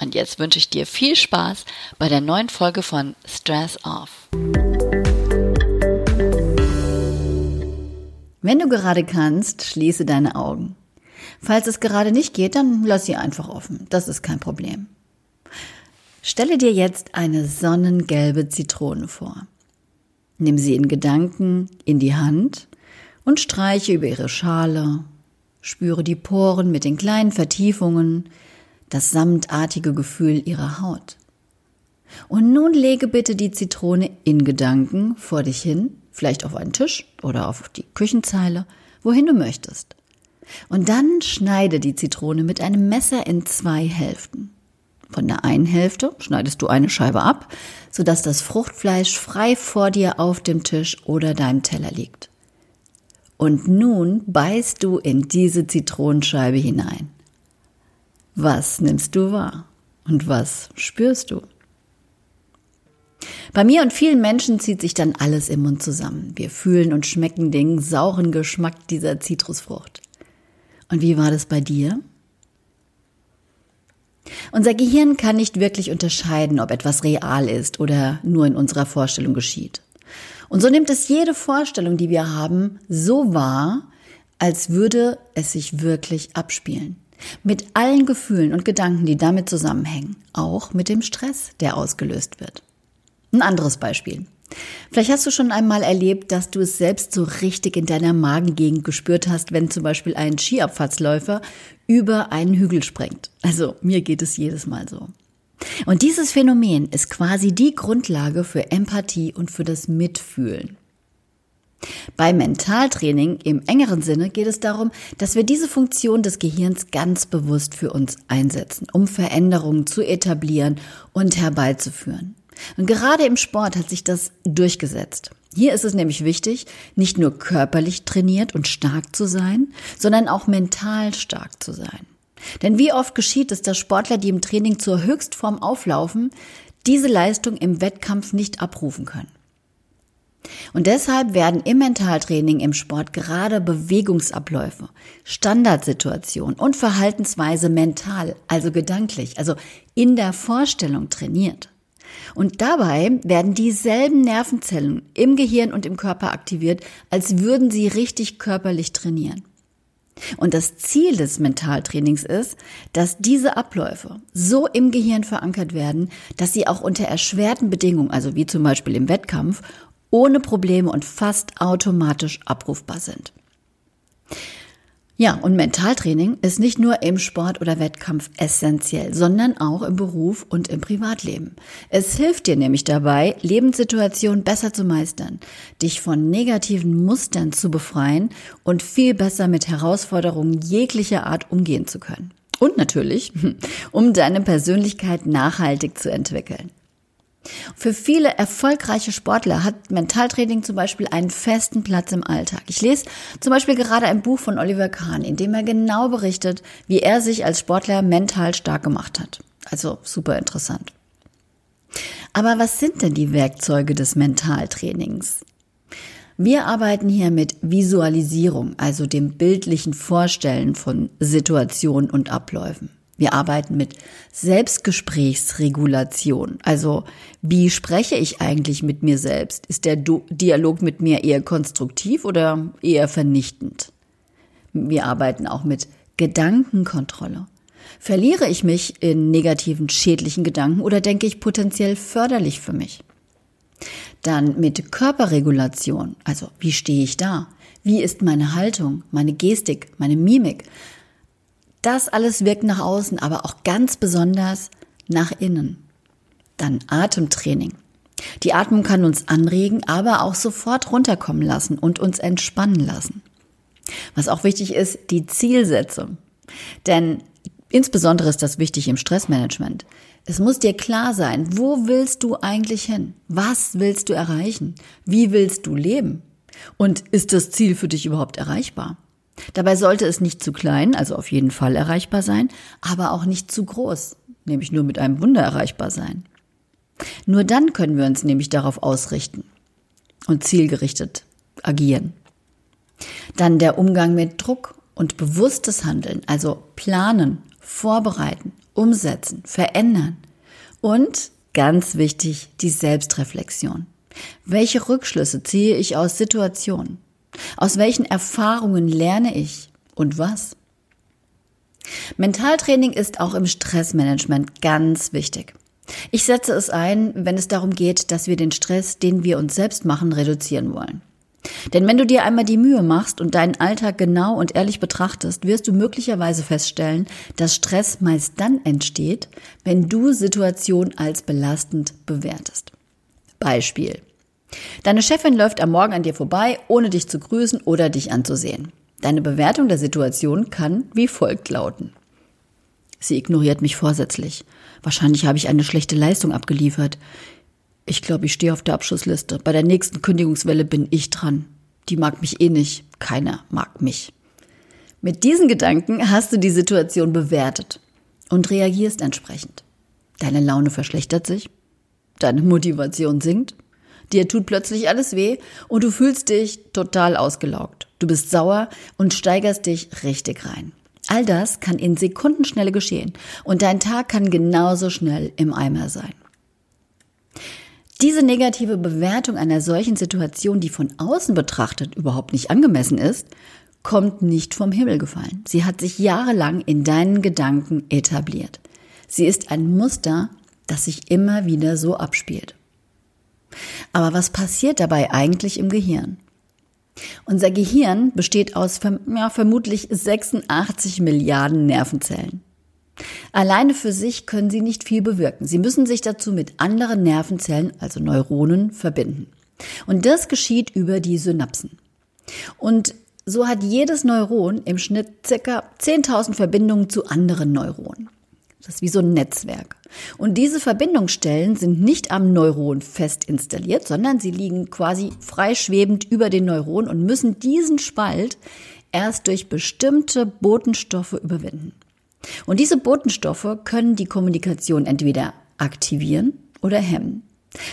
Und jetzt wünsche ich dir viel Spaß bei der neuen Folge von Stress Off. Wenn du gerade kannst, schließe deine Augen. Falls es gerade nicht geht, dann lass sie einfach offen. Das ist kein Problem. Stelle dir jetzt eine sonnengelbe Zitrone vor. Nimm sie in Gedanken in die Hand und streiche über ihre Schale. Spüre die Poren mit den kleinen Vertiefungen, das samtartige Gefühl ihrer Haut. Und nun lege bitte die Zitrone in Gedanken vor dich hin vielleicht auf einen Tisch oder auf die Küchenzeile, wohin du möchtest. Und dann schneide die Zitrone mit einem Messer in zwei Hälften. Von der einen Hälfte schneidest du eine Scheibe ab, sodass das Fruchtfleisch frei vor dir auf dem Tisch oder deinem Teller liegt. Und nun beißt du in diese Zitronenscheibe hinein. Was nimmst du wahr? Und was spürst du? Bei mir und vielen Menschen zieht sich dann alles im Mund zusammen. Wir fühlen und schmecken den sauren Geschmack dieser Zitrusfrucht. Und wie war das bei dir? Unser Gehirn kann nicht wirklich unterscheiden, ob etwas real ist oder nur in unserer Vorstellung geschieht. Und so nimmt es jede Vorstellung, die wir haben, so wahr, als würde es sich wirklich abspielen. Mit allen Gefühlen und Gedanken, die damit zusammenhängen, auch mit dem Stress, der ausgelöst wird. Ein anderes Beispiel. Vielleicht hast du schon einmal erlebt, dass du es selbst so richtig in deiner Magengegend gespürt hast, wenn zum Beispiel ein Skiabfahrtsläufer über einen Hügel springt. Also mir geht es jedes Mal so. Und dieses Phänomen ist quasi die Grundlage für Empathie und für das Mitfühlen. Beim Mentaltraining im engeren Sinne geht es darum, dass wir diese Funktion des Gehirns ganz bewusst für uns einsetzen, um Veränderungen zu etablieren und herbeizuführen. Und gerade im Sport hat sich das durchgesetzt. Hier ist es nämlich wichtig, nicht nur körperlich trainiert und stark zu sein, sondern auch mental stark zu sein. Denn wie oft geschieht es, dass Sportler, die im Training zur Höchstform auflaufen, diese Leistung im Wettkampf nicht abrufen können. Und deshalb werden im Mentaltraining im Sport gerade Bewegungsabläufe, Standardsituationen und Verhaltensweise mental, also gedanklich, also in der Vorstellung trainiert. Und dabei werden dieselben Nervenzellen im Gehirn und im Körper aktiviert, als würden sie richtig körperlich trainieren. Und das Ziel des Mentaltrainings ist, dass diese Abläufe so im Gehirn verankert werden, dass sie auch unter erschwerten Bedingungen, also wie zum Beispiel im Wettkampf, ohne Probleme und fast automatisch abrufbar sind. Ja, und Mentaltraining ist nicht nur im Sport oder Wettkampf essentiell, sondern auch im Beruf und im Privatleben. Es hilft dir nämlich dabei, Lebenssituationen besser zu meistern, dich von negativen Mustern zu befreien und viel besser mit Herausforderungen jeglicher Art umgehen zu können. Und natürlich, um deine Persönlichkeit nachhaltig zu entwickeln. Für viele erfolgreiche Sportler hat Mentaltraining zum Beispiel einen festen Platz im Alltag. Ich lese zum Beispiel gerade ein Buch von Oliver Kahn, in dem er genau berichtet, wie er sich als Sportler mental stark gemacht hat. Also super interessant. Aber was sind denn die Werkzeuge des Mentaltrainings? Wir arbeiten hier mit Visualisierung, also dem bildlichen Vorstellen von Situationen und Abläufen. Wir arbeiten mit Selbstgesprächsregulation. Also, wie spreche ich eigentlich mit mir selbst? Ist der Dialog mit mir eher konstruktiv oder eher vernichtend? Wir arbeiten auch mit Gedankenkontrolle. Verliere ich mich in negativen, schädlichen Gedanken oder denke ich potenziell förderlich für mich? Dann mit Körperregulation. Also, wie stehe ich da? Wie ist meine Haltung, meine Gestik, meine Mimik? Das alles wirkt nach außen, aber auch ganz besonders nach innen. Dann Atemtraining. Die Atmung kann uns anregen, aber auch sofort runterkommen lassen und uns entspannen lassen. Was auch wichtig ist, die Zielsetzung. Denn insbesondere ist das wichtig im Stressmanagement. Es muss dir klar sein, wo willst du eigentlich hin? Was willst du erreichen? Wie willst du leben? Und ist das Ziel für dich überhaupt erreichbar? Dabei sollte es nicht zu klein, also auf jeden Fall erreichbar sein, aber auch nicht zu groß, nämlich nur mit einem Wunder erreichbar sein. Nur dann können wir uns nämlich darauf ausrichten und zielgerichtet agieren. Dann der Umgang mit Druck und bewusstes Handeln, also planen, vorbereiten, umsetzen, verändern. Und ganz wichtig, die Selbstreflexion. Welche Rückschlüsse ziehe ich aus Situationen? Aus welchen Erfahrungen lerne ich und was? Mentaltraining ist auch im Stressmanagement ganz wichtig. Ich setze es ein, wenn es darum geht, dass wir den Stress, den wir uns selbst machen, reduzieren wollen. Denn wenn du dir einmal die Mühe machst und deinen Alltag genau und ehrlich betrachtest, wirst du möglicherweise feststellen, dass Stress meist dann entsteht, wenn du Situationen als belastend bewertest. Beispiel. Deine Chefin läuft am Morgen an dir vorbei, ohne dich zu grüßen oder dich anzusehen. Deine Bewertung der Situation kann wie folgt lauten. Sie ignoriert mich vorsätzlich. Wahrscheinlich habe ich eine schlechte Leistung abgeliefert. Ich glaube, ich stehe auf der Abschussliste. Bei der nächsten Kündigungswelle bin ich dran. Die mag mich eh nicht. Keiner mag mich. Mit diesen Gedanken hast du die Situation bewertet und reagierst entsprechend. Deine Laune verschlechtert sich, deine Motivation sinkt Dir tut plötzlich alles weh und du fühlst dich total ausgelaugt. Du bist sauer und steigerst dich richtig rein. All das kann in Sekundenschnelle geschehen und dein Tag kann genauso schnell im Eimer sein. Diese negative Bewertung einer solchen Situation, die von außen betrachtet überhaupt nicht angemessen ist, kommt nicht vom Himmel gefallen. Sie hat sich jahrelang in deinen Gedanken etabliert. Sie ist ein Muster, das sich immer wieder so abspielt. Aber was passiert dabei eigentlich im Gehirn? Unser Gehirn besteht aus ja, vermutlich 86 Milliarden Nervenzellen. Alleine für sich können sie nicht viel bewirken. Sie müssen sich dazu mit anderen Nervenzellen, also Neuronen, verbinden. Und das geschieht über die Synapsen. Und so hat jedes Neuron im Schnitt circa 10.000 Verbindungen zu anderen Neuronen. Das ist wie so ein Netzwerk. Und diese Verbindungsstellen sind nicht am Neuron fest installiert, sondern sie liegen quasi freischwebend über den Neuron und müssen diesen Spalt erst durch bestimmte Botenstoffe überwinden. Und diese Botenstoffe können die Kommunikation entweder aktivieren oder hemmen.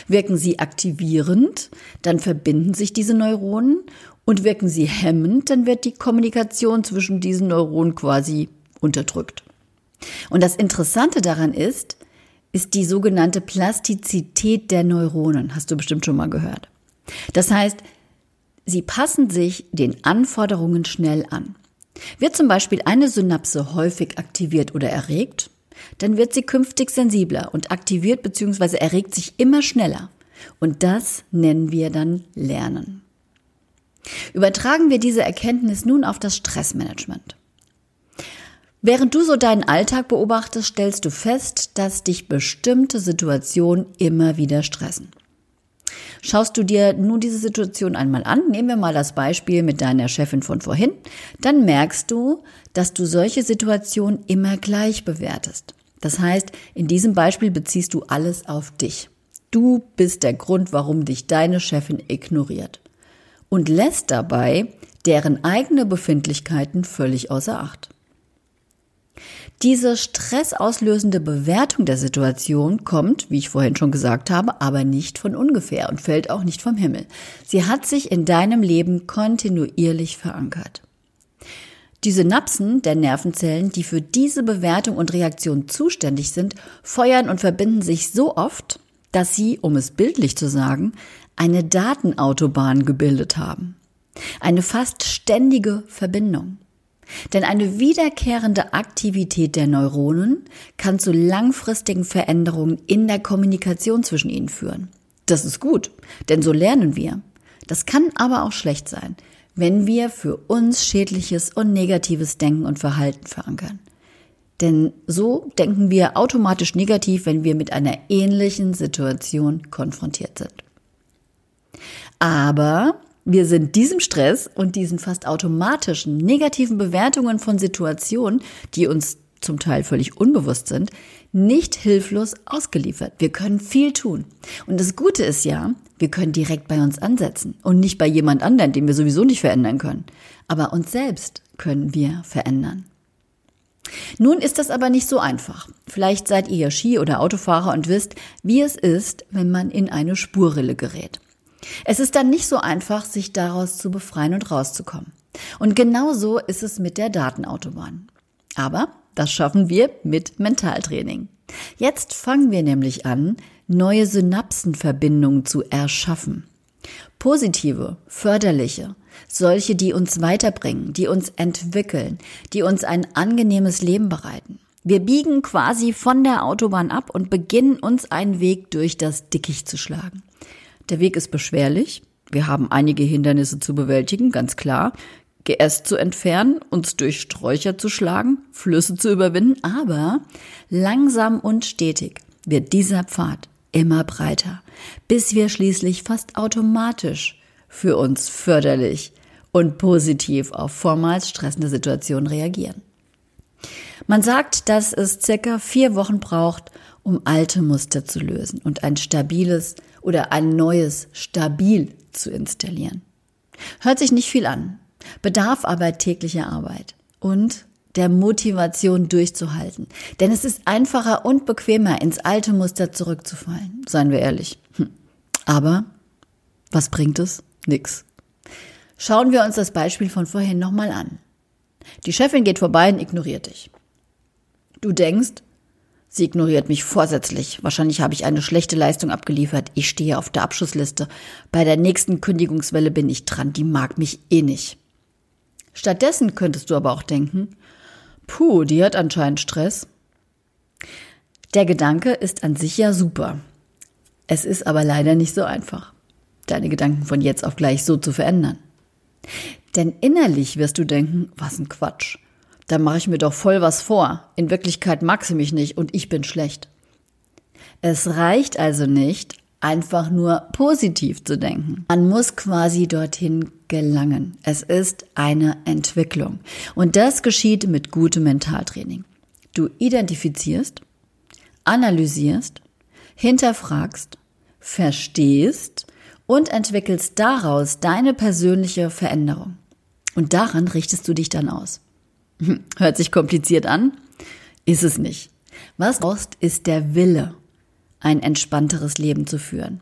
Wirken sie aktivierend, dann verbinden sich diese Neuronen und wirken sie hemmend, dann wird die Kommunikation zwischen diesen Neuronen quasi unterdrückt. Und das Interessante daran ist, ist die sogenannte Plastizität der Neuronen. Hast du bestimmt schon mal gehört. Das heißt, sie passen sich den Anforderungen schnell an. Wird zum Beispiel eine Synapse häufig aktiviert oder erregt, dann wird sie künftig sensibler und aktiviert bzw. erregt sich immer schneller. Und das nennen wir dann Lernen. Übertragen wir diese Erkenntnis nun auf das Stressmanagement. Während du so deinen Alltag beobachtest, stellst du fest, dass dich bestimmte Situationen immer wieder stressen. Schaust du dir nun diese Situation einmal an, nehmen wir mal das Beispiel mit deiner Chefin von vorhin, dann merkst du, dass du solche Situationen immer gleich bewertest. Das heißt, in diesem Beispiel beziehst du alles auf dich. Du bist der Grund, warum dich deine Chefin ignoriert und lässt dabei deren eigene Befindlichkeiten völlig außer Acht. Diese stressauslösende Bewertung der Situation kommt, wie ich vorhin schon gesagt habe, aber nicht von ungefähr und fällt auch nicht vom Himmel. Sie hat sich in deinem Leben kontinuierlich verankert. Die Synapsen der Nervenzellen, die für diese Bewertung und Reaktion zuständig sind, feuern und verbinden sich so oft, dass sie, um es bildlich zu sagen, eine Datenautobahn gebildet haben. Eine fast ständige Verbindung. Denn eine wiederkehrende Aktivität der Neuronen kann zu langfristigen Veränderungen in der Kommunikation zwischen ihnen führen. Das ist gut, denn so lernen wir. Das kann aber auch schlecht sein, wenn wir für uns schädliches und negatives Denken und Verhalten verankern. Denn so denken wir automatisch negativ, wenn wir mit einer ähnlichen Situation konfrontiert sind. Aber wir sind diesem Stress und diesen fast automatischen negativen Bewertungen von Situationen, die uns zum Teil völlig unbewusst sind, nicht hilflos ausgeliefert. Wir können viel tun. Und das Gute ist ja, wir können direkt bei uns ansetzen und nicht bei jemand anderen, den wir sowieso nicht verändern können. Aber uns selbst können wir verändern. Nun ist das aber nicht so einfach. Vielleicht seid ihr ja Ski- oder Autofahrer und wisst, wie es ist, wenn man in eine Spurrille gerät. Es ist dann nicht so einfach, sich daraus zu befreien und rauszukommen. Und genauso ist es mit der Datenautobahn. Aber das schaffen wir mit Mentaltraining. Jetzt fangen wir nämlich an, neue Synapsenverbindungen zu erschaffen. Positive, förderliche, solche, die uns weiterbringen, die uns entwickeln, die uns ein angenehmes Leben bereiten. Wir biegen quasi von der Autobahn ab und beginnen uns einen Weg durch das Dickicht zu schlagen. Der Weg ist beschwerlich. Wir haben einige Hindernisse zu bewältigen, ganz klar. Geäst zu entfernen, uns durch Sträucher zu schlagen, Flüsse zu überwinden, aber langsam und stetig wird dieser Pfad immer breiter, bis wir schließlich fast automatisch für uns förderlich und positiv auf vormals stressende Situationen reagieren. Man sagt, dass es circa vier Wochen braucht, um alte Muster zu lösen und ein stabiles oder ein neues stabil zu installieren. Hört sich nicht viel an, bedarf aber täglicher Arbeit und der Motivation durchzuhalten. Denn es ist einfacher und bequemer, ins alte Muster zurückzufallen, seien wir ehrlich. Hm. Aber was bringt es? Nix. Schauen wir uns das Beispiel von vorhin nochmal an. Die Chefin geht vorbei und ignoriert dich. Du denkst, sie ignoriert mich vorsätzlich. Wahrscheinlich habe ich eine schlechte Leistung abgeliefert. Ich stehe auf der Abschussliste. Bei der nächsten Kündigungswelle bin ich dran. Die mag mich eh nicht. Stattdessen könntest du aber auch denken, puh, die hat anscheinend Stress. Der Gedanke ist an sich ja super. Es ist aber leider nicht so einfach, deine Gedanken von jetzt auf gleich so zu verändern. Denn innerlich wirst du denken, was ein Quatsch. Da mache ich mir doch voll was vor. In Wirklichkeit mag sie mich nicht und ich bin schlecht. Es reicht also nicht, einfach nur positiv zu denken. Man muss quasi dorthin gelangen. Es ist eine Entwicklung. Und das geschieht mit gutem Mentaltraining. Du identifizierst, analysierst, hinterfragst, verstehst und entwickelst daraus deine persönliche Veränderung. Und daran richtest du dich dann aus. Hört sich kompliziert an? Ist es nicht. Was brauchst, ist der Wille ein entspannteres Leben zu führen.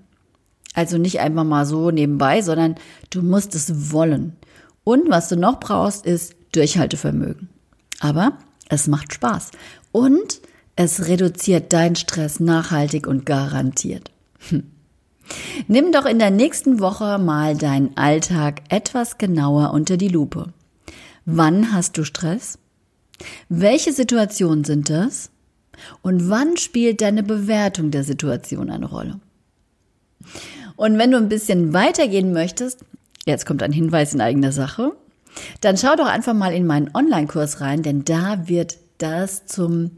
Also nicht einfach mal so nebenbei, sondern du musst es wollen. Und was du noch brauchst, ist Durchhaltevermögen. Aber es macht Spaß. Und es reduziert deinen Stress nachhaltig und garantiert. Hm. Nimm doch in der nächsten Woche mal deinen Alltag etwas genauer unter die Lupe. Wann hast du Stress? Welche Situationen sind das? Und wann spielt deine Bewertung der Situation eine Rolle? Und wenn du ein bisschen weitergehen möchtest, jetzt kommt ein Hinweis in eigener Sache, dann schau doch einfach mal in meinen Online-Kurs rein, denn da wird das zum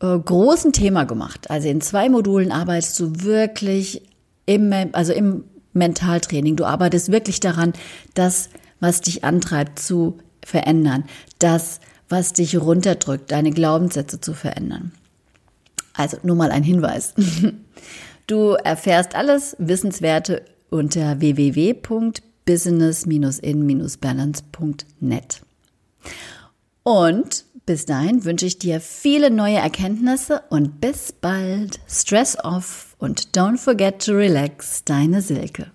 äh, großen Thema gemacht. Also in zwei Modulen arbeitest du wirklich im, also im Mentaltraining. Du arbeitest wirklich daran, das, was dich antreibt, zu verändern. Das, was dich runterdrückt, deine Glaubenssätze zu verändern. Also nur mal ein Hinweis. Du erfährst alles Wissenswerte unter www.business-in-balance.net. Und bis dahin wünsche ich dir viele neue Erkenntnisse und bis bald. Stress off und don't forget to relax. Deine Silke.